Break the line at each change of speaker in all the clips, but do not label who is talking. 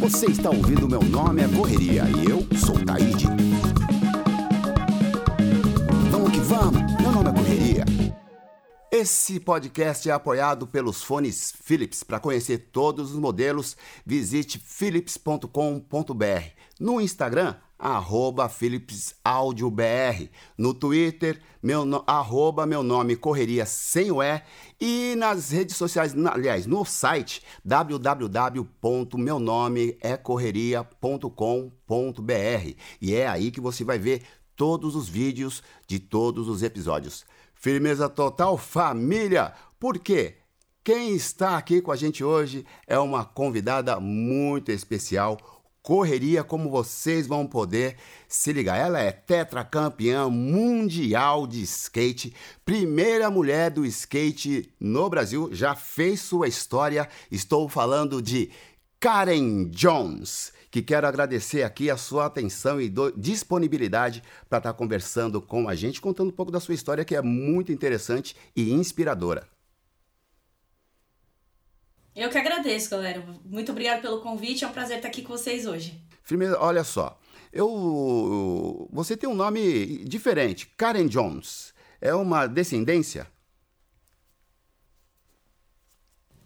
Você está ouvindo Meu Nome é Correria e eu sou Taíde. Vamos que vamos, meu nome é Correria. Esse podcast é apoiado pelos fones Philips. Para conhecer todos os modelos, visite philips.com.br. No Instagram, arroba PhilipsAudioBR. No Twitter, meu, no, arroba meu nome Correria sem o E. E nas redes sociais, na, aliás, no site www.meunomeecorreria.com.br. E é aí que você vai ver todos os vídeos de todos os episódios. Firmeza total, família! Por quê? Quem está aqui com a gente hoje é uma convidada muito especial. Correria, como vocês vão poder se ligar. Ela é tetracampeã mundial de skate, primeira mulher do skate no Brasil, já fez sua história. Estou falando de Karen Jones que quero agradecer aqui a sua atenção e disponibilidade para estar tá conversando com a gente, contando um pouco da sua história, que é muito interessante e inspiradora.
Eu que agradeço, galera. Muito obrigado pelo convite. É um prazer estar aqui com vocês hoje.
Firmeza, olha só. Eu, você tem um nome diferente, Karen Jones. É uma descendência?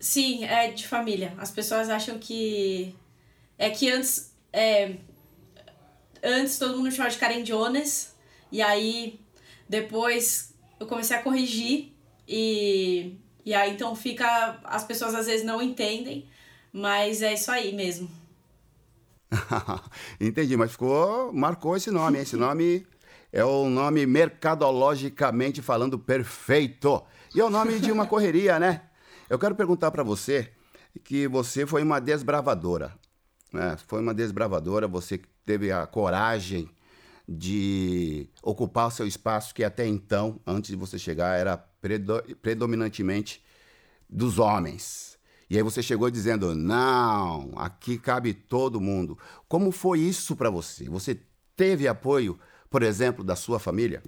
Sim, é de família. As pessoas acham que é que antes. É, antes todo mundo chamava de Karen Jones. E aí depois eu comecei a corrigir. E, e aí então fica. As pessoas às vezes não entendem. Mas é isso aí mesmo.
Entendi, mas ficou. Marcou esse nome. Esse nome é o nome mercadologicamente falando perfeito. E é o nome de uma correria, né? Eu quero perguntar para você que você foi uma desbravadora. Né? Foi uma desbravadora, você teve a coragem de ocupar o seu espaço que até então, antes de você chegar, era predo predominantemente dos homens. E aí você chegou dizendo: "Não, aqui cabe todo mundo". Como foi isso para você? Você teve apoio, por exemplo, da sua família?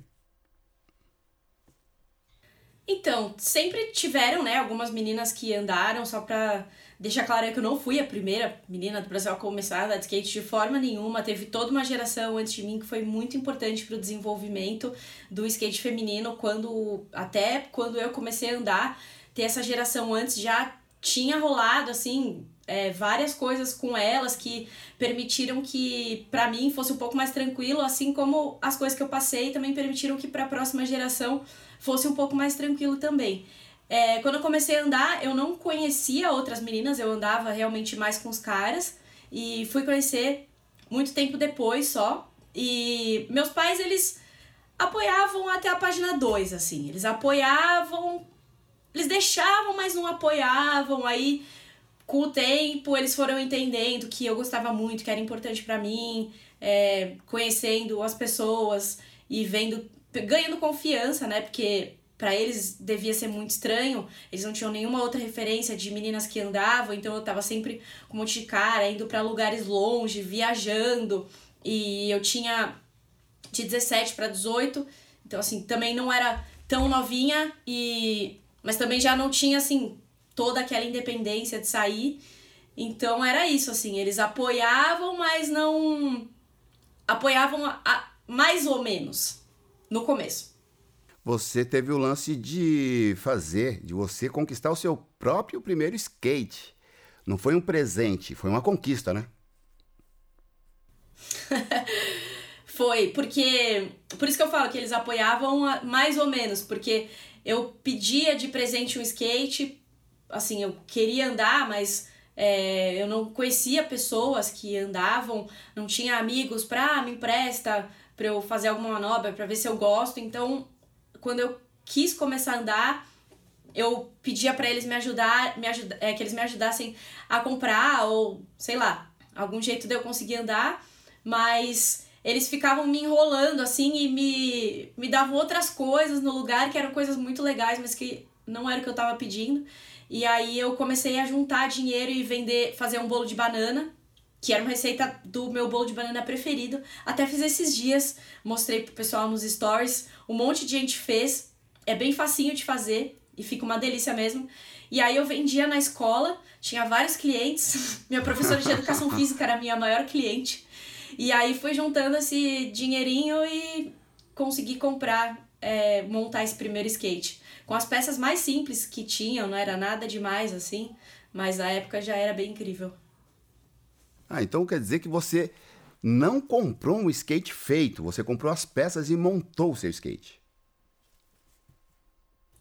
Então, sempre tiveram, né, algumas meninas que andaram só pra deixar claro que eu não fui a primeira menina do Brasil a começar a andar de skate de forma nenhuma. Teve toda uma geração antes de mim que foi muito importante para o desenvolvimento do skate feminino. Quando até quando eu comecei a andar, ter essa geração antes já tinha rolado assim é, várias coisas com elas que permitiram que para mim fosse um pouco mais tranquilo, assim como as coisas que eu passei também permitiram que para a próxima geração fosse um pouco mais tranquilo também. É, quando eu comecei a andar, eu não conhecia outras meninas, eu andava realmente mais com os caras e fui conhecer muito tempo depois só. E meus pais, eles apoiavam até a página 2, assim. Eles apoiavam, eles deixavam, mas não apoiavam. Aí, com o tempo, eles foram entendendo que eu gostava muito, que era importante para mim, é, conhecendo as pessoas e vendo, ganhando confiança, né? Porque para eles devia ser muito estranho, eles não tinham nenhuma outra referência de meninas que andavam, então eu tava sempre com um monte de cara, indo para lugares longe, viajando, e eu tinha de 17 para 18, então assim, também não era tão novinha e mas também já não tinha assim toda aquela independência de sair. Então era isso assim, eles apoiavam, mas não apoiavam a, a, mais ou menos no começo
você teve o lance de fazer, de você conquistar o seu próprio primeiro skate. Não foi um presente, foi uma conquista, né?
foi, porque. Por isso que eu falo que eles apoiavam mais ou menos, porque eu pedia de presente um skate, assim, eu queria andar, mas é, eu não conhecia pessoas que andavam, não tinha amigos pra ah, me empresta pra eu fazer alguma manobra, pra ver se eu gosto, então quando eu quis começar a andar, eu pedia para eles me ajudar, me ajudar é, que eles me ajudassem a comprar ou sei lá, algum jeito de eu conseguir andar, mas eles ficavam me enrolando assim e me, me davam outras coisas no lugar que eram coisas muito legais, mas que não era o que eu tava pedindo. E aí eu comecei a juntar dinheiro e vender, fazer um bolo de banana, que era uma receita do meu bolo de banana preferido. Até fiz esses dias, mostrei pro pessoal nos stories, um monte de gente fez, é bem facinho de fazer e fica uma delícia mesmo. E aí eu vendia na escola, tinha vários clientes. Minha professora de educação física era a minha maior cliente. E aí fui juntando esse dinheirinho e consegui comprar, é, montar esse primeiro skate. Com as peças mais simples que tinham, não era nada demais assim, mas na época já era bem incrível.
Ah, então quer dizer que você não comprou um skate feito, você comprou as peças e montou o seu skate.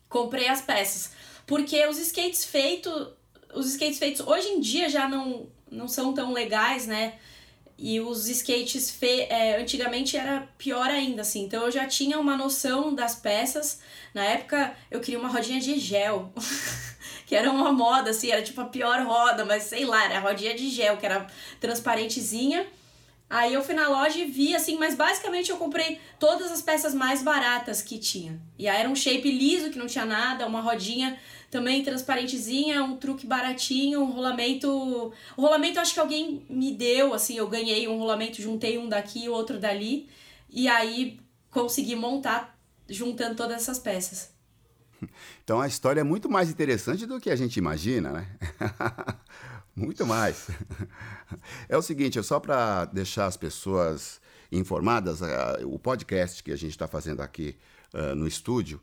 Comprei as peças. Porque os skates feitos. Os skates feitos hoje em dia já não, não são tão legais, né? E os skates fe é, antigamente era pior ainda, assim. Então eu já tinha uma noção das peças. Na época eu queria uma rodinha de gel. que era uma moda, assim, era tipo a pior roda, mas sei lá, era a rodinha de gel, que era transparentezinha. Aí eu fui na loja e vi, assim, mas basicamente eu comprei todas as peças mais baratas que tinha. E aí era um shape liso, que não tinha nada, uma rodinha também transparentezinha, um truque baratinho, um rolamento. O rolamento acho que alguém me deu, assim, eu ganhei um rolamento, juntei um daqui e outro dali. E aí consegui montar juntando todas essas peças.
Então a história é muito mais interessante do que a gente imagina, né? Muito mais. É o seguinte, é só para deixar as pessoas informadas, o podcast que a gente está fazendo aqui uh, no estúdio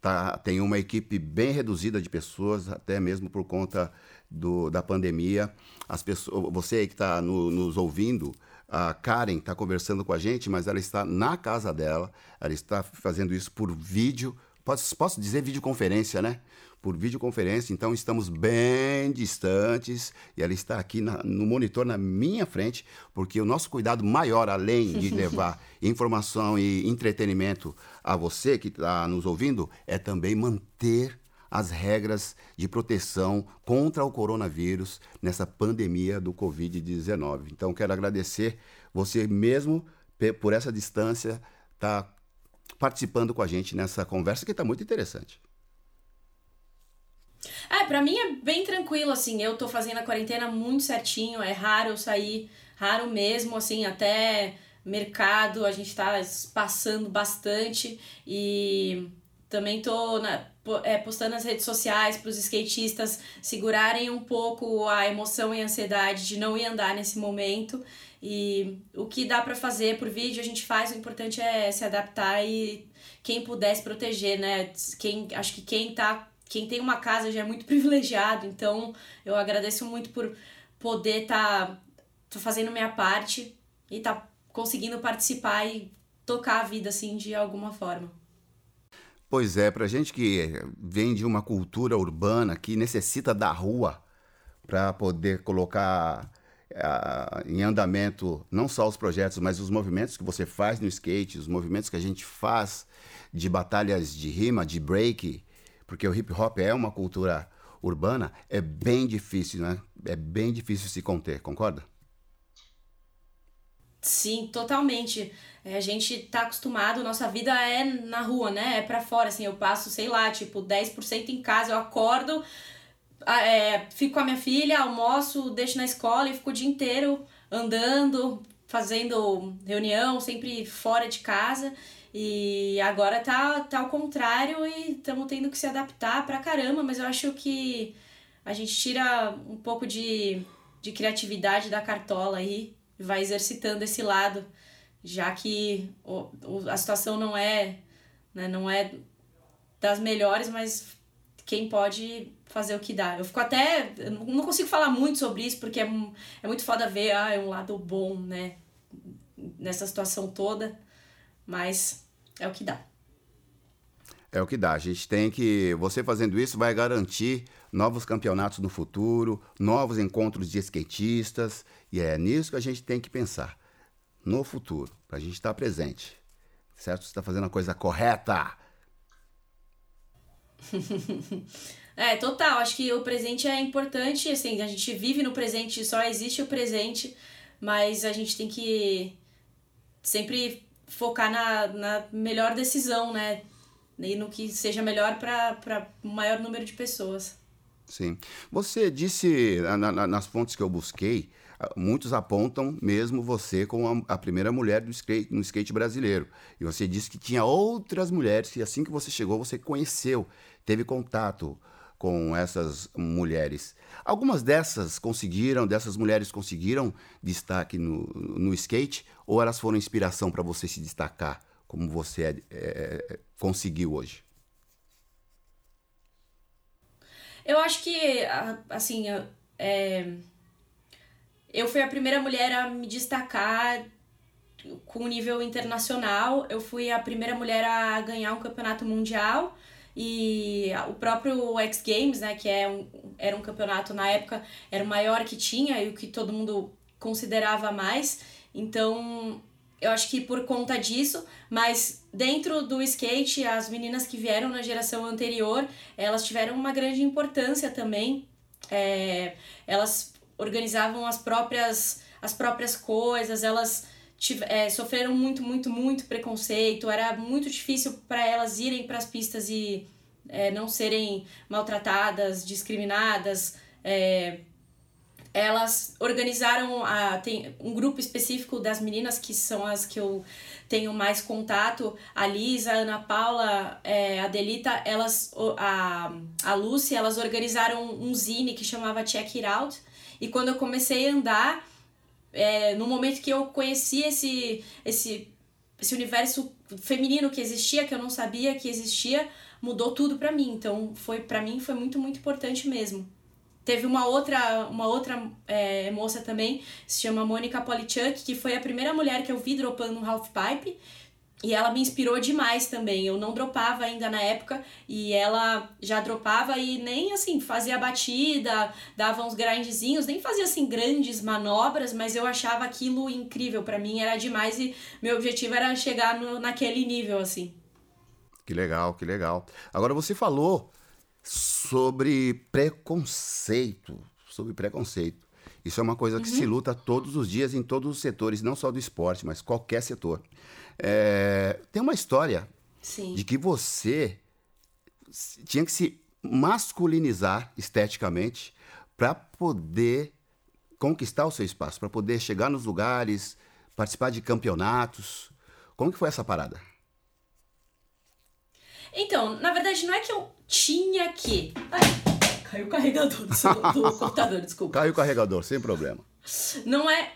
tá, tem uma equipe bem reduzida de pessoas, até mesmo por conta do, da pandemia. As pessoas, você aí que está no, nos ouvindo, a Karen está conversando com a gente, mas ela está na casa dela, ela está fazendo isso por vídeo. Posso, posso dizer videoconferência, né? por videoconferência, então estamos bem distantes e ela está aqui na, no monitor na minha frente, porque o nosso cuidado maior, além de levar informação e entretenimento a você que está nos ouvindo, é também manter as regras de proteção contra o coronavírus nessa pandemia do Covid-19. Então, quero agradecer você mesmo por essa distância, tá participando com a gente nessa conversa que está muito interessante.
É, pra mim é bem tranquilo, assim. Eu tô fazendo a quarentena muito certinho. É raro eu sair, raro mesmo, assim, até mercado a gente tá passando bastante. E também tô na, é, postando nas redes sociais para os skatistas segurarem um pouco a emoção e a ansiedade de não ir andar nesse momento. E o que dá para fazer por vídeo a gente faz, o importante é se adaptar e quem pudesse proteger, né? Quem, acho que quem tá quem tem uma casa já é muito privilegiado, então eu agradeço muito por poder estar tá, fazendo minha parte e tá conseguindo participar e tocar a vida assim de alguma forma.
Pois é, para gente que vem de uma cultura urbana que necessita da rua para poder colocar em andamento não só os projetos, mas os movimentos que você faz no skate, os movimentos que a gente faz de batalhas de rima, de break, porque o hip hop é uma cultura urbana, é bem difícil, né? É bem difícil se conter, concorda?
Sim, totalmente. É, a gente tá acostumado, nossa vida é na rua, né? É pra fora, assim, eu passo, sei lá, tipo, 10% em casa, eu acordo, é, fico com a minha filha, almoço, deixo na escola e fico o dia inteiro andando, fazendo reunião, sempre fora de casa. E agora tá, tá ao contrário e estamos tendo que se adaptar pra caramba, mas eu acho que a gente tira um pouco de, de criatividade da cartola aí vai exercitando esse lado, já que o, o, a situação não é, né, não é das melhores, mas quem pode fazer o que dá. Eu fico até. Eu não consigo falar muito sobre isso, porque é, é muito foda ver, ah, é um lado bom, né? Nessa situação toda. Mas é o que dá.
É o que dá. A gente tem que. Você fazendo isso vai garantir novos campeonatos no futuro, novos encontros de skatistas. E é nisso que a gente tem que pensar. No futuro, para a gente estar presente. Certo? Você está fazendo a coisa correta.
é, total. Acho que o presente é importante. Assim, a gente vive no presente, só existe o presente. Mas a gente tem que sempre focar na, na melhor decisão, né? E no que seja melhor para o maior número de pessoas.
Sim. Você disse, na, na, nas fontes que eu busquei, muitos apontam mesmo você como a, a, primeira mulher do skate, no skate brasileiro. E você disse que tinha outras mulheres e assim que você chegou, você conheceu, teve contato com essas mulheres. Algumas dessas conseguiram, dessas mulheres conseguiram destaque no, no skate ou elas foram inspiração para você se destacar como você é, é, conseguiu hoje?
Eu acho que, assim, é, eu fui a primeira mulher a me destacar com nível internacional. Eu fui a primeira mulher a ganhar um campeonato mundial e o próprio X Games, né, que é um, era um campeonato na época, era o maior que tinha e o que todo mundo considerava mais. Então, eu acho que por conta disso, mas dentro do skate, as meninas que vieram na geração anterior, elas tiveram uma grande importância também. É, elas organizavam as próprias, as próprias coisas, elas é, sofreram muito, muito, muito preconceito, era muito difícil para elas irem para as pistas e é, não serem maltratadas, discriminadas. É, elas organizaram a, tem um grupo específico das meninas que são as que eu tenho mais contato, a Lisa, a Ana Paula, é, a Delita, elas, a, a Lucy, elas organizaram um zine que chamava Check It Out, e quando eu comecei a andar, é, no momento que eu conheci esse, esse, esse universo feminino que existia, que eu não sabia que existia, mudou tudo para mim, então foi para mim foi muito, muito importante mesmo. Teve uma outra, uma outra é, moça também, se chama Mônica Polichuk, que foi a primeira mulher que eu vi dropando um half pipe. E ela me inspirou demais também. Eu não dropava ainda na época e ela já dropava e nem assim fazia batida, dava uns grindzinhos, nem fazia assim grandes manobras, mas eu achava aquilo incrível para mim, era demais e meu objetivo era chegar no, naquele nível assim.
Que legal, que legal. Agora você falou sobre preconceito, sobre preconceito. Isso é uma coisa que uhum. se luta todos os dias em todos os setores, não só do esporte, mas qualquer setor. É, tem uma história
Sim.
de que você tinha que se masculinizar esteticamente para poder conquistar o seu espaço, para poder chegar nos lugares, participar de campeonatos. Como que foi essa parada?
Então, na verdade, não é que eu tinha que. Ai, caiu o carregador do, do computador, desculpa.
Caiu o carregador, sem problema.
Não é.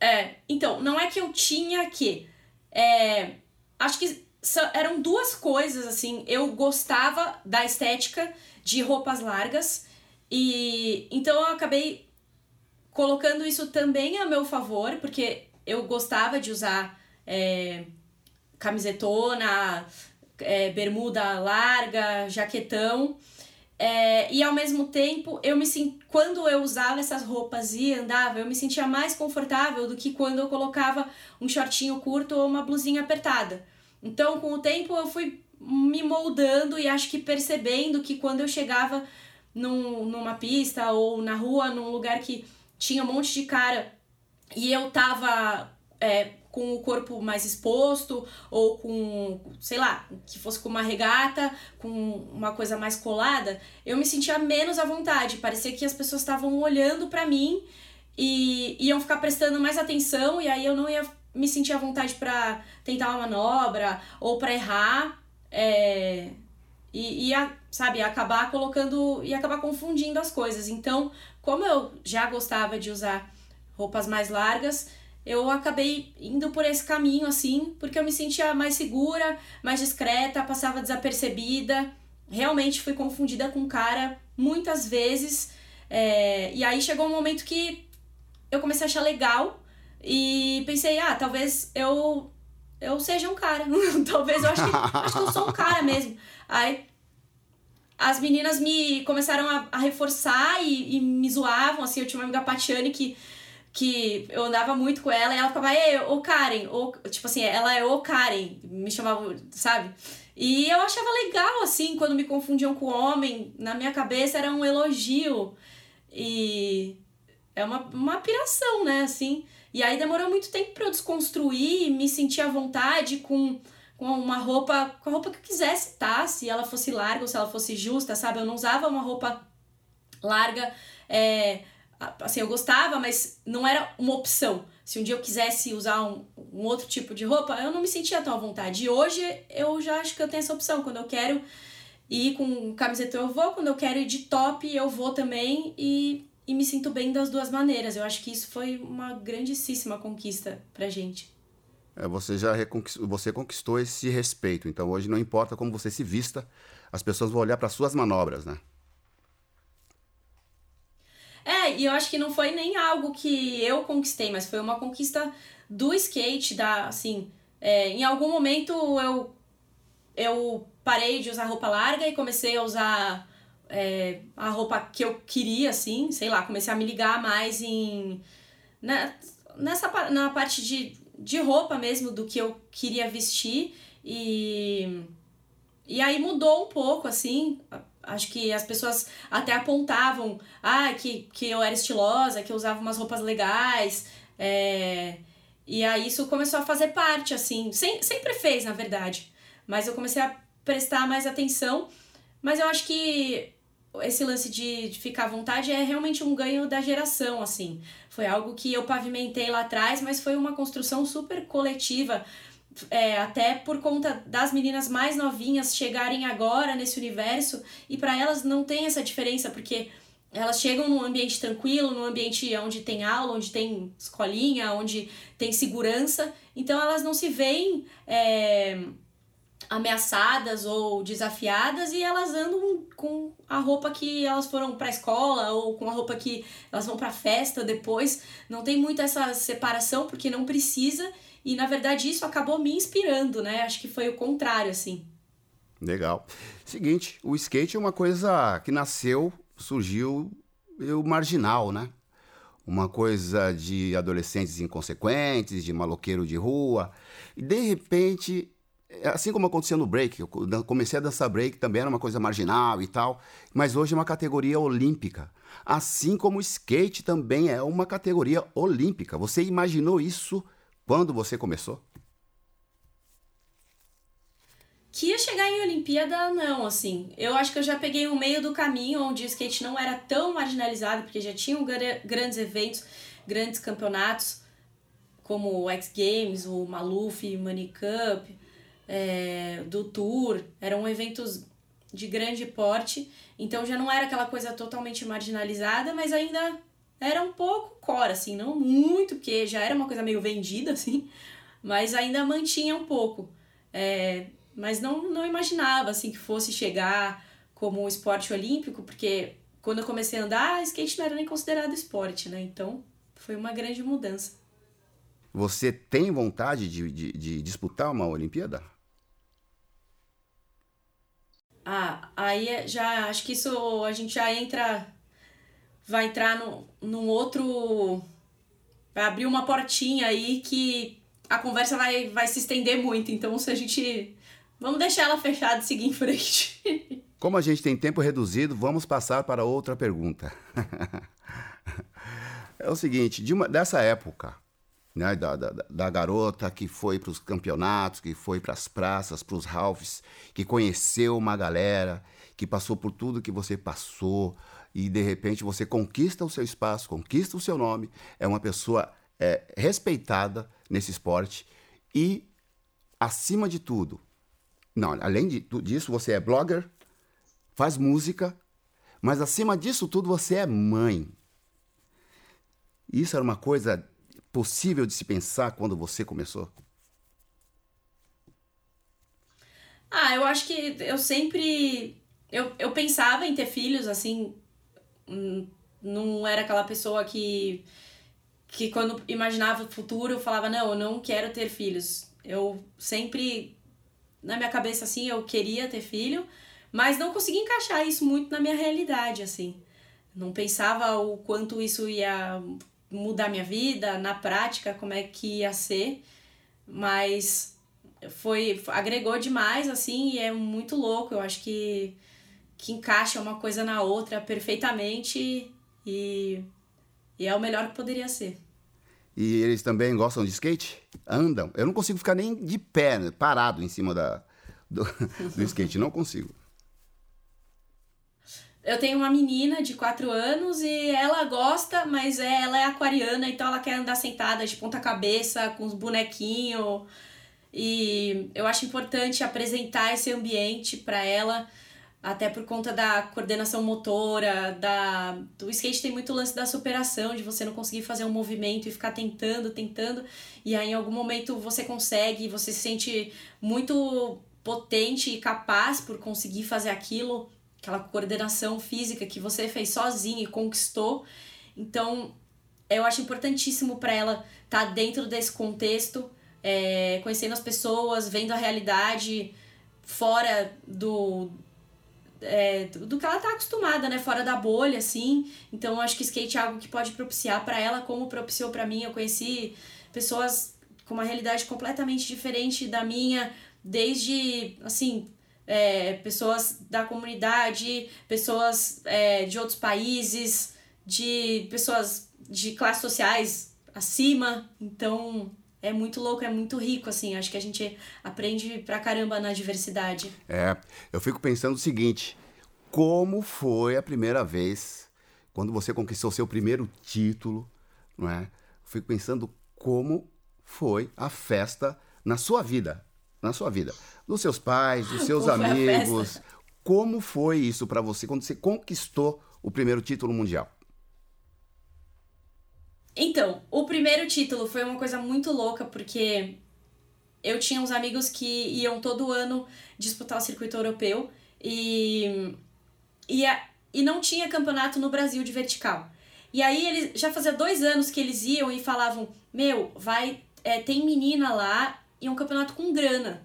É, então, não é que eu tinha que. É, acho que eram duas coisas, assim. Eu gostava da estética de roupas largas. E então eu acabei colocando isso também a meu favor, porque eu gostava de usar é, camisetona, é, bermuda larga, jaquetão. É, e ao mesmo tempo, eu me quando eu usava essas roupas e andava, eu me sentia mais confortável do que quando eu colocava um shortinho curto ou uma blusinha apertada. Então, com o tempo, eu fui me moldando e acho que percebendo que quando eu chegava num, numa pista ou na rua, num lugar que tinha um monte de cara e eu tava é, com o corpo mais exposto ou com, sei lá, que fosse com uma regata, com uma coisa mais colada, eu me sentia menos à vontade. Parecia que as pessoas estavam olhando para mim e iam ficar prestando mais atenção e aí eu não ia me sentir à vontade para tentar uma manobra ou para errar. É, e ia, sabe, acabar colocando e acabar confundindo as coisas. Então, como eu já gostava de usar roupas mais largas, eu acabei indo por esse caminho assim, porque eu me sentia mais segura, mais discreta, passava desapercebida. Realmente fui confundida com um cara muitas vezes. É, e aí chegou um momento que eu comecei a achar legal e pensei, ah, talvez eu eu seja um cara. talvez eu acho que, acho que eu sou um cara mesmo. Aí as meninas me começaram a, a reforçar e, e, me zoavam, assim, eu tinha uma amiga Patiane que que eu andava muito com ela e ela ficava, ei, ô Karen, ô, tipo assim, ela é ô Karen, me chamava, sabe? E eu achava legal, assim, quando me confundiam com homem, na minha cabeça era um elogio. E é uma, uma piração, né, assim. E aí demorou muito tempo para eu desconstruir, me sentir à vontade com, com uma roupa, com a roupa que eu quisesse, tá? Se ela fosse larga ou se ela fosse justa, sabe? Eu não usava uma roupa larga, é, assim, eu gostava, mas não era uma opção. Se um dia eu quisesse usar um, um outro tipo de roupa, eu não me sentia tão à vontade. E hoje eu já acho que eu tenho essa opção. Quando eu quero ir com camiseta, eu vou. Quando eu quero ir de top, eu vou também. E, e me sinto bem das duas maneiras. Eu acho que isso foi uma grandíssima conquista pra gente.
É, você já reconquistou, você conquistou esse respeito. Então hoje não importa como você se vista, as pessoas vão olhar para suas manobras, né?
É, e eu acho que não foi nem algo que eu conquistei, mas foi uma conquista do skate, da, assim, é, em algum momento eu, eu parei de usar roupa larga e comecei a usar é, a roupa que eu queria, assim, sei lá, comecei a me ligar mais em... Né, nessa, na parte de, de roupa mesmo, do que eu queria vestir e... E aí mudou um pouco, assim, acho que as pessoas até apontavam ah, que, que eu era estilosa, que eu usava umas roupas legais. É... E aí isso começou a fazer parte, assim. Sem, sempre fez, na verdade. Mas eu comecei a prestar mais atenção. Mas eu acho que esse lance de, de ficar à vontade é realmente um ganho da geração, assim. Foi algo que eu pavimentei lá atrás, mas foi uma construção super coletiva é, até por conta das meninas mais novinhas chegarem agora nesse universo e para elas não tem essa diferença porque elas chegam num ambiente tranquilo, num ambiente onde tem aula, onde tem escolinha, onde tem segurança, então elas não se veem é, ameaçadas ou desafiadas e elas andam com a roupa que elas foram para escola ou com a roupa que elas vão para festa depois. Não tem muito essa separação porque não precisa e na verdade isso acabou me inspirando, né? Acho que foi o contrário, assim.
Legal. Seguinte, o skate é uma coisa que nasceu, surgiu o marginal, né? Uma coisa de adolescentes inconsequentes, de maloqueiro de rua. E de repente, assim como aconteceu no break, eu comecei a dançar break, também era uma coisa marginal e tal, mas hoje é uma categoria olímpica. Assim como o skate também é uma categoria olímpica. Você imaginou isso quando você começou?
Que ia chegar em Olimpíada, não, assim. Eu acho que eu já peguei o meio do caminho onde o skate não era tão marginalizado, porque já tinham grandes eventos, grandes campeonatos, como o X Games, o Maluf, Money Cup, é, do Tour. Eram eventos de grande porte, então já não era aquela coisa totalmente marginalizada, mas ainda era um pouco core, assim, não muito, porque já era uma coisa meio vendida, assim, mas ainda mantinha um pouco. É, mas não, não imaginava, assim, que fosse chegar como um esporte olímpico, porque quando eu comecei a andar, skate não era nem considerado esporte, né? Então, foi uma grande mudança.
Você tem vontade de, de, de disputar uma Olimpíada?
Ah, aí já acho que isso a gente já entra vai entrar no, num outro. Vai abrir uma portinha aí que a conversa vai, vai se estender muito. Então, se a gente. Vamos deixar ela fechada e seguir em frente.
Como a gente tem tempo reduzido, vamos passar para outra pergunta. é o seguinte: de uma, dessa época, né, da, da, da garota que foi para os campeonatos, que foi para as praças, para os Ralphs, que conheceu uma galera, que passou por tudo que você passou, e de repente você conquista o seu espaço, conquista o seu nome, é uma pessoa é, respeitada nesse esporte e, acima de tudo, não, além de, disso, você é blogger, faz música, mas acima disso tudo você é mãe. Isso era uma coisa possível de se pensar quando você começou?
Ah, eu acho que eu sempre. Eu, eu pensava em ter filhos, assim, não era aquela pessoa que que quando imaginava o futuro falava não eu não quero ter filhos. Eu sempre na minha cabeça assim eu queria ter filho mas não conseguia encaixar isso muito na minha realidade assim. Não pensava o quanto isso ia mudar minha vida na prática como é que ia ser mas foi agregou demais assim e é muito louco. Eu acho que que encaixa uma coisa na outra perfeitamente e, e é o melhor que poderia ser.
E eles também gostam de skate? Andam? Eu não consigo ficar nem de pé, né, parado em cima da, do, do skate, não consigo.
eu tenho uma menina de 4 anos e ela gosta, mas é, ela é aquariana, então ela quer andar sentada de ponta cabeça, com os bonequinhos. E eu acho importante apresentar esse ambiente para ela, até por conta da coordenação motora, da do skate tem muito lance da superação, de você não conseguir fazer um movimento e ficar tentando, tentando, e aí em algum momento você consegue, você se sente muito potente e capaz por conseguir fazer aquilo aquela coordenação física que você fez sozinha e conquistou. Então, eu acho importantíssimo para ela estar tá dentro desse contexto, é, conhecendo as pessoas, vendo a realidade fora do, é, do que ela tá acostumada, né? Fora da bolha, assim. Então, acho que skate é algo que pode propiciar para ela, como propiciou para mim. Eu conheci pessoas com uma realidade completamente diferente da minha, desde, assim, é, pessoas da comunidade, pessoas é, de outros países, de pessoas de classes sociais acima. Então é muito louco, é muito rico, assim. Acho que a gente aprende pra caramba na diversidade.
É, eu fico pensando o seguinte: como foi a primeira vez quando você conquistou seu primeiro título, não é? Fico pensando como foi a festa na sua vida, na sua vida dos seus pais, dos seus amigos. Como foi isso para você quando você conquistou o primeiro título mundial?
Então, o primeiro título foi uma coisa muito louca porque eu tinha uns amigos que iam todo ano disputar o circuito europeu e, e, a, e não tinha campeonato no Brasil de vertical. E aí eles já fazia dois anos que eles iam e falavam: Meu, vai, é, tem menina lá e é um campeonato com grana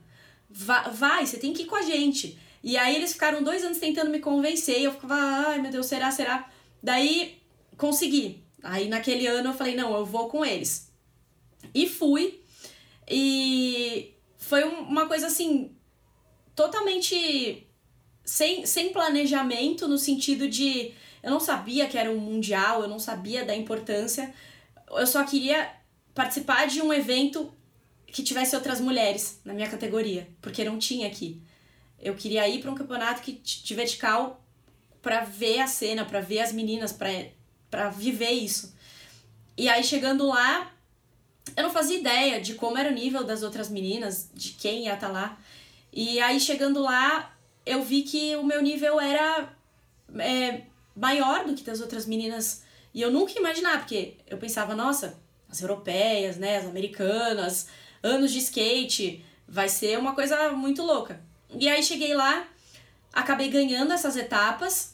vai, vai, você tem que ir com a gente. E aí eles ficaram dois anos tentando me convencer, e eu ficava, ai meu Deus, será, será? Daí consegui. Aí naquele ano eu falei, não, eu vou com eles. E fui. E foi uma coisa assim, totalmente sem, sem planejamento, no sentido de eu não sabia que era um mundial, eu não sabia da importância. Eu só queria participar de um evento que tivesse outras mulheres na minha categoria, porque não tinha aqui. Eu queria ir para um campeonato que de vertical para ver a cena, para ver as meninas, para viver isso. E aí chegando lá, eu não fazia ideia de como era o nível das outras meninas, de quem ia estar tá lá. E aí chegando lá, eu vi que o meu nível era é, maior do que das outras meninas. E eu nunca ia imaginar, porque eu pensava, nossa, as europeias, né, as americanas, anos de skate, vai ser uma coisa muito louca. E aí cheguei lá, acabei ganhando essas etapas,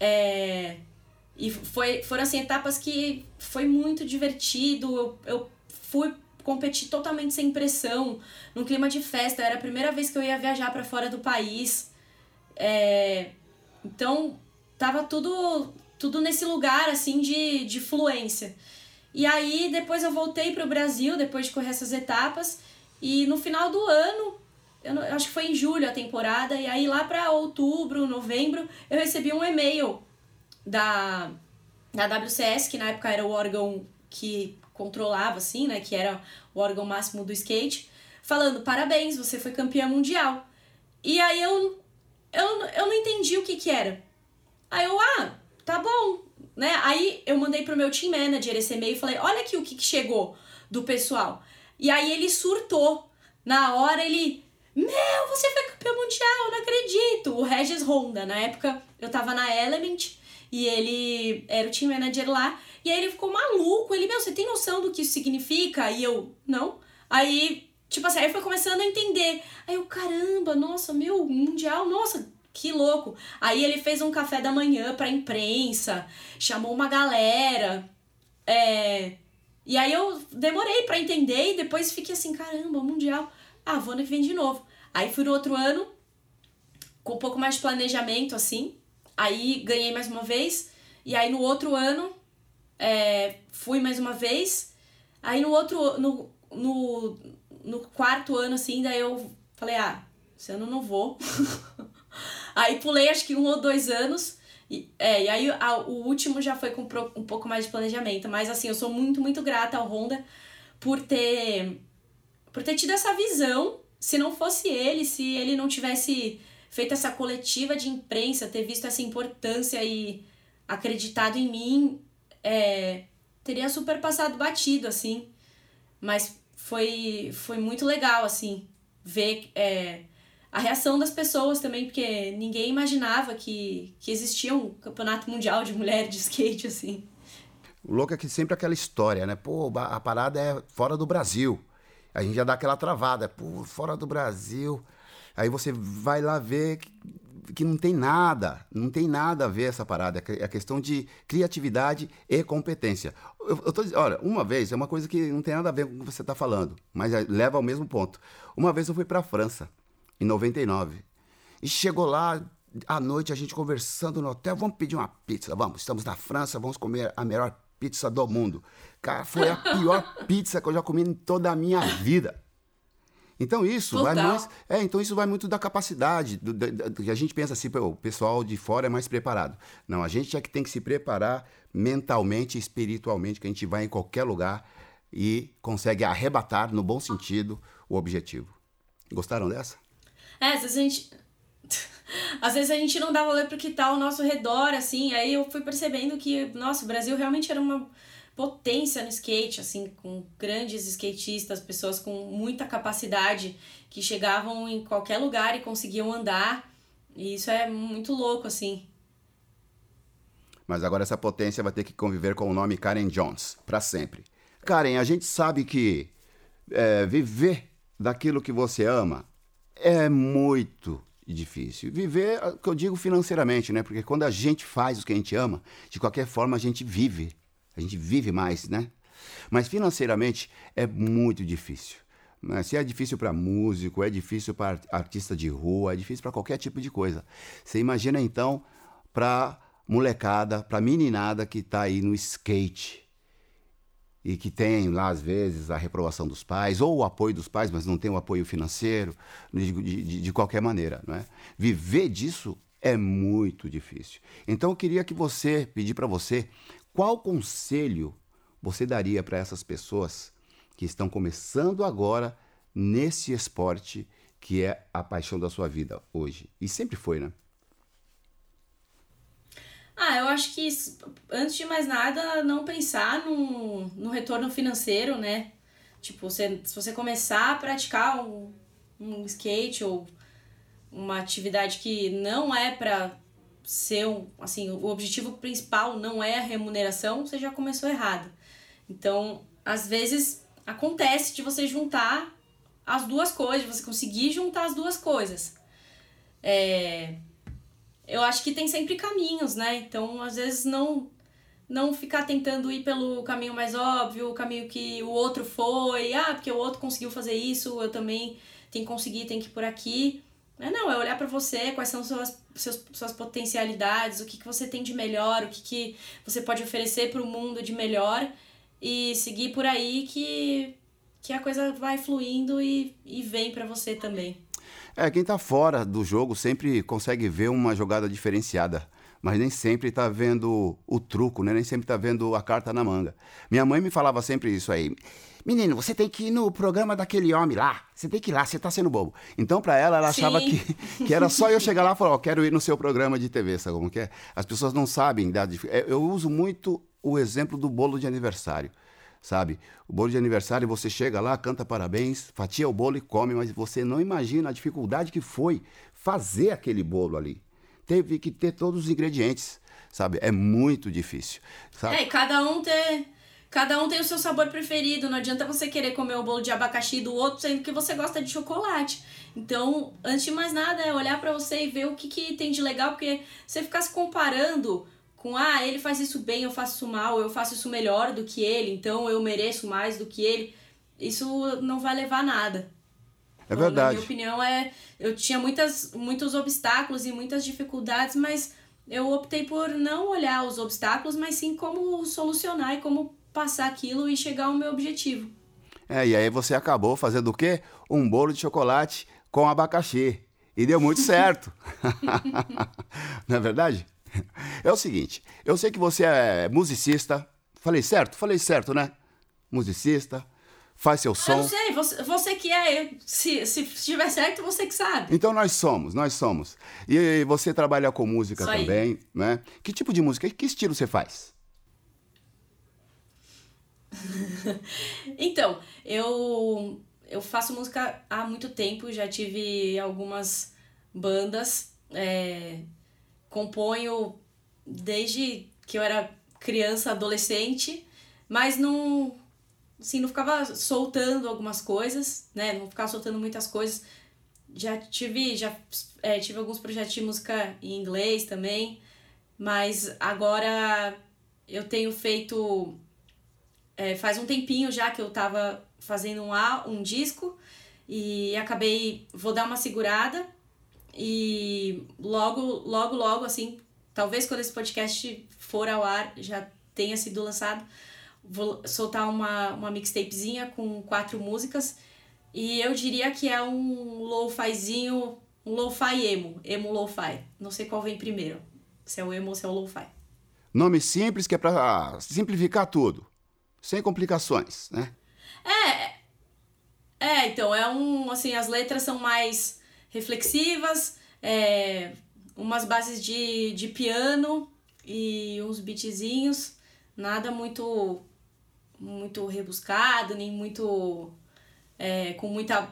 é, e foi, foram assim, etapas que foi muito divertido, eu, eu fui competir totalmente sem pressão, num clima de festa, era a primeira vez que eu ia viajar para fora do país, é, então tava tudo, tudo nesse lugar assim de, de fluência. E aí depois eu voltei para o Brasil, depois de correr essas etapas, e no final do ano, eu, acho que foi em julho a temporada, e aí lá para outubro, novembro, eu recebi um e-mail da, da WCS, que na época era o órgão que controlava, assim, né, que era o órgão máximo do skate, falando, parabéns, você foi campeã mundial. E aí eu, eu, eu não entendi o que que era. Aí eu, ah, tá bom, né? Aí eu mandei pro meu team manager esse e-mail e falei: olha aqui o que, que chegou do pessoal. E aí ele surtou. Na hora ele. Meu, você foi campeão mundial, não acredito! O Regis Honda, na época eu tava na Element e ele era o team manager lá. E aí ele ficou maluco. Ele, meu, você tem noção do que isso significa? E eu, não. Aí, tipo assim, aí foi começando a entender. Aí eu, caramba, nossa, meu, mundial, nossa, que louco. Aí ele fez um café da manhã pra imprensa, chamou uma galera. É... E aí eu demorei para entender e depois fiquei assim, caramba, mundial. Ah, vou ano que vem de novo. Aí fui no outro ano, com um pouco mais de planejamento, assim. Aí ganhei mais uma vez. E aí no outro ano, é, fui mais uma vez. Aí no outro, no, no, no quarto ano, assim, daí eu falei, ah, esse ano não vou. Aí pulei acho que um ou dois anos. E, é, e aí a, o último já foi com pro, um pouco mais de planejamento. Mas assim, eu sou muito, muito grata ao Honda por ter, por ter tido essa visão. Se não fosse ele, se ele não tivesse feito essa coletiva de imprensa, ter visto essa importância e acreditado em mim, é, teria super passado batido, assim. Mas foi, foi muito legal, assim, ver é, a reação das pessoas também, porque ninguém imaginava que, que existia um campeonato mundial de mulher de skate, assim.
O louco é que sempre aquela história, né? Pô, a parada é fora do Brasil. A gente já dá aquela travada, pô, fora do Brasil. Aí você vai lá ver que, que não tem nada, não tem nada a ver essa parada. É a questão de criatividade e competência. Eu, eu tô, olha, uma vez, é uma coisa que não tem nada a ver com o que você está falando, mas é, leva ao mesmo ponto. Uma vez eu fui para a França, em 99, e chegou lá, à noite, a gente conversando no hotel, vamos pedir uma pizza, vamos, estamos na França, vamos comer a melhor pizza do mundo. Cara, foi a pior pizza que eu já comi em toda a minha vida. Então isso Total. vai mais, é, então isso vai muito da capacidade, do, do, do, a gente pensa assim, o pessoal de fora é mais preparado. Não, a gente é que tem que se preparar mentalmente, espiritualmente, que a gente vai em qualquer lugar e consegue arrebatar no bom sentido o objetivo. Gostaram dessa?
É, às vezes a gente às vezes a gente não dá valor pro que tá ao nosso redor, assim, aí eu fui percebendo que, nossa, o Brasil realmente era uma potência no skate, assim, com grandes skatistas, pessoas com muita capacidade que chegavam em qualquer lugar e conseguiam andar. E isso é muito louco, assim.
Mas agora essa potência vai ter que conviver com o nome Karen Jones, para sempre. Karen, a gente sabe que é, viver daquilo que você ama é muito difícil. Viver, que eu digo financeiramente, né? Porque quando a gente faz o que a gente ama, de qualquer forma a gente vive a gente vive mais, né? Mas financeiramente é muito difícil. Se é difícil para músico, é difícil para artista de rua, é difícil para qualquer tipo de coisa. Você imagina então para molecada, para meninada que está aí no skate e que tem lá às vezes a reprovação dos pais ou o apoio dos pais, mas não tem o apoio financeiro de, de, de qualquer maneira, não é? Viver disso é muito difícil. Então eu queria que você pedir para você qual conselho você daria para essas pessoas que estão começando agora nesse esporte que é a paixão da sua vida hoje? E sempre foi, né?
Ah, eu acho que antes de mais nada, não pensar no, no retorno financeiro, né? Tipo, você, se você começar a praticar um, um skate ou uma atividade que não é para ser um, assim, o objetivo principal não é a remuneração, você já começou errado. Então, às vezes acontece de você juntar as duas coisas, você conseguir juntar as duas coisas. É, eu acho que tem sempre caminhos, né? Então, às vezes não não ficar tentando ir pelo caminho mais óbvio, o caminho que o outro foi, ah, porque o outro conseguiu fazer isso, eu também tenho que conseguir, tenho que ir por aqui. É, não, é olhar para você, quais são suas, suas, suas potencialidades, o que, que você tem de melhor, o que, que você pode oferecer para o mundo de melhor e seguir por aí que, que a coisa vai fluindo e, e vem para você também.
É, quem está fora do jogo sempre consegue ver uma jogada diferenciada, mas nem sempre está vendo o truco, né? nem sempre está vendo a carta na manga. Minha mãe me falava sempre isso aí. Menino, você tem que ir no programa daquele homem lá. Você tem que ir lá, você tá sendo bobo. Então, para ela, ela achava que, que era só eu chegar lá e falar: Ó, oh, quero ir no seu programa de TV, sabe como que é? As pessoas não sabem da é, Eu uso muito o exemplo do bolo de aniversário sabe? O bolo de aniversário, você chega lá, canta parabéns, fatia o bolo e come, mas você não imagina a dificuldade que foi fazer aquele bolo ali. Teve que ter todos os ingredientes, sabe? É muito difícil. Sabe?
É, e cada um ter Cada um tem o seu sabor preferido. Não adianta você querer comer o bolo de abacaxi do outro, sendo que você gosta de chocolate. Então, antes de mais nada, é olhar para você e ver o que, que tem de legal, porque você ficar se comparando com, ah, ele faz isso bem, eu faço isso mal, eu faço isso melhor do que ele, então eu mereço mais do que ele. Isso não vai levar a nada.
É verdade. Na
minha opinião, é, eu tinha muitas, muitos obstáculos e muitas dificuldades, mas eu optei por não olhar os obstáculos, mas sim como solucionar e como passar aquilo e chegar ao meu objetivo.
É, e aí você acabou fazendo o quê? Um bolo de chocolate com abacaxi. E deu muito certo. Não é verdade? É o seguinte, eu sei que você é musicista. Falei certo? Falei certo, né? Musicista, faz seu som. Eu
não sei, você, você que é. Se, se estiver certo, você que sabe.
Então nós somos, nós somos. E você trabalha com música Isso também, aí. né? Que tipo de música? Que estilo você faz?
então, eu, eu faço música há muito tempo, já tive algumas bandas, é, componho desde que eu era criança, adolescente, mas não, assim, não ficava soltando algumas coisas, né? Não ficava soltando muitas coisas. Já tive, já é, tive alguns projetos de música em inglês também, mas agora eu tenho feito é, faz um tempinho já que eu tava fazendo um, um disco e acabei vou dar uma segurada e logo logo logo assim talvez quando esse podcast for ao ar já tenha sido lançado vou soltar uma, uma mixtapezinha com quatro músicas e eu diria que é um lo-fizinho um lo-fi emo emo lo-fi. Não sei qual vem primeiro se é o emo ou se é o lo-fi.
Nome simples que é para simplificar tudo sem complicações, né?
É, é, então, é um, assim, as letras são mais reflexivas, é, umas bases de, de piano e uns beatzinhos, nada muito muito rebuscado, nem muito é, com muita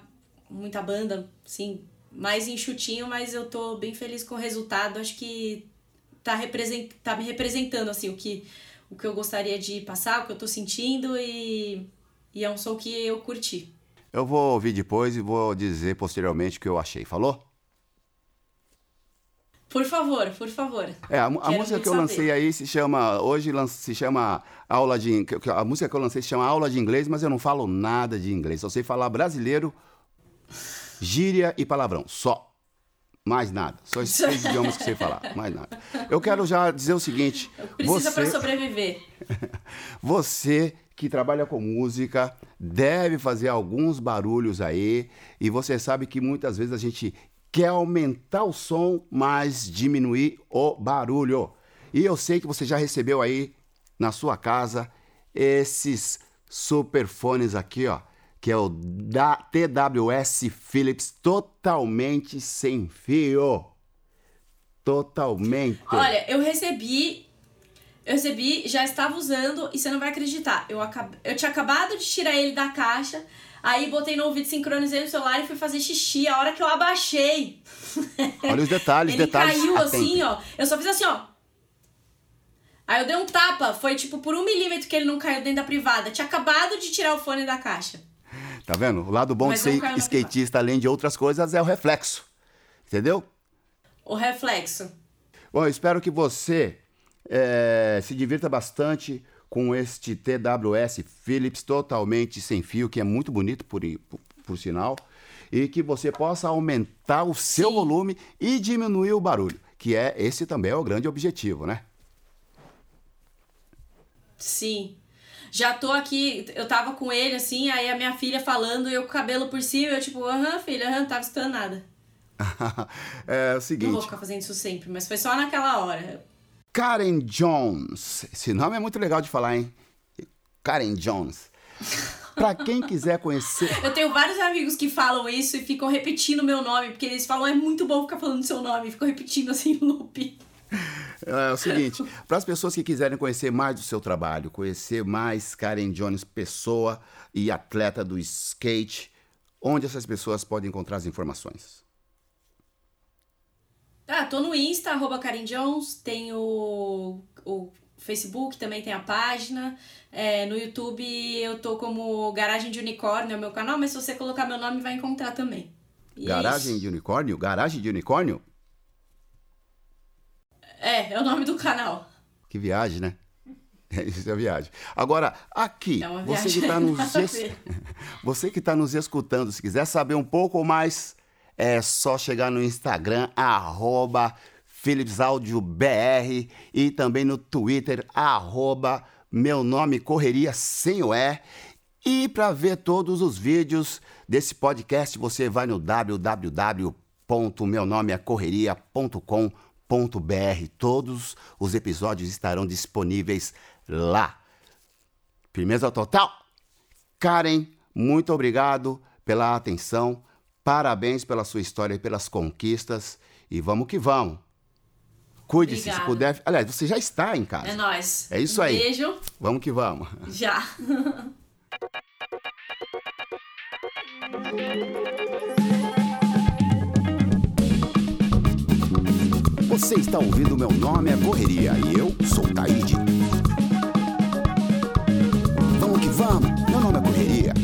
muita banda, sim, mais enxutinho, mas eu tô bem feliz com o resultado, acho que tá, represent, tá me representando, assim, o que o que eu gostaria de passar, o que eu tô sentindo e, e é um som que eu curti.
Eu vou ouvir depois e vou dizer posteriormente o que eu achei. Falou?
Por favor, por favor.
É, a, a música que eu saber. lancei aí se chama. Hoje se chama aula de. A música que eu lancei se chama aula de inglês, mas eu não falo nada de inglês. Só sei falar brasileiro, gíria e palavrão. Só. Mais nada. Só esses três idiomas que você falar. Mais nada. Eu quero já dizer o seguinte.
Precisa você... para sobreviver.
você que trabalha com música deve fazer alguns barulhos aí. E você sabe que muitas vezes a gente quer aumentar o som, mas diminuir o barulho. E eu sei que você já recebeu aí na sua casa esses superfones aqui, ó que é o da TWS Philips totalmente sem fio. Totalmente.
Olha, eu recebi eu recebi, já estava usando e você não vai acreditar. Eu, acab... eu tinha acabado de tirar ele da caixa, aí botei no ouvido, sincronizei no celular e fui fazer xixi. A hora que eu abaixei.
Olha os detalhes,
ele
detalhes.
caiu atento. assim, ó. Eu só fiz assim, ó. Aí eu dei um tapa, foi tipo por um milímetro que ele não caiu dentro da privada. Tinha acabado de tirar o fone da caixa.
Tá vendo? O lado bom Mas de ser skatista, além de outras coisas, é o reflexo. Entendeu?
O reflexo.
Bom, eu espero que você é, se divirta bastante com este TWS Philips totalmente sem fio, que é muito bonito, por, por, por sinal, e que você possa aumentar o seu Sim. volume e diminuir o barulho, que é esse também é o grande objetivo, né?
Sim já tô aqui, eu tava com ele assim, aí a minha filha falando e eu com o cabelo por cima, eu tipo, aham, filha, aham, não tava escutando nada.
é o seguinte. Não
vou ficar fazendo isso sempre, mas foi só naquela hora.
Karen Jones. Esse nome é muito legal de falar, hein? Karen Jones. Pra quem quiser conhecer.
Eu tenho vários amigos que falam isso e ficam repetindo meu nome, porque eles falam, é muito bom ficar falando seu nome, ficam repetindo assim loop.
É o seguinte, para as pessoas que quiserem conhecer mais do seu trabalho, conhecer mais Karen Jones, pessoa e atleta do skate, onde essas pessoas podem encontrar as informações?
Ah, tô no Insta, arroba Karen Jones, tem o, o Facebook, também tem a página. É, no YouTube eu tô como Garagem de Unicórnio, é o meu canal, mas se você colocar meu nome vai encontrar também.
E é Garagem é de Unicórnio? Garagem de Unicórnio?
É, é o nome do canal.
Que viagem, né? Isso é viagem. Agora, aqui, é você que está nos, es... você que tá nos escutando, se quiser saber um pouco mais, é só chegar no Instagram, arroba PhilipsAudioBR e também no Twitter, arroba meu nome Correria sem o E. E para ver todos os vídeos desse podcast, você vai no www.meunomeacorreria.com.br br Todos os episódios estarão disponíveis lá. Firmeza total? Karen, Muito obrigado pela atenção, parabéns pela sua história e pelas conquistas e vamos que vamos. Cuide-se, se puder. Aliás, você já está em casa.
É nóis.
É isso
um
aí.
Beijo.
Vamos que vamos.
Já.
Você está ouvindo Meu Nome é Correria e eu sou Taíde. Vamos que vamos, meu nome é Correria.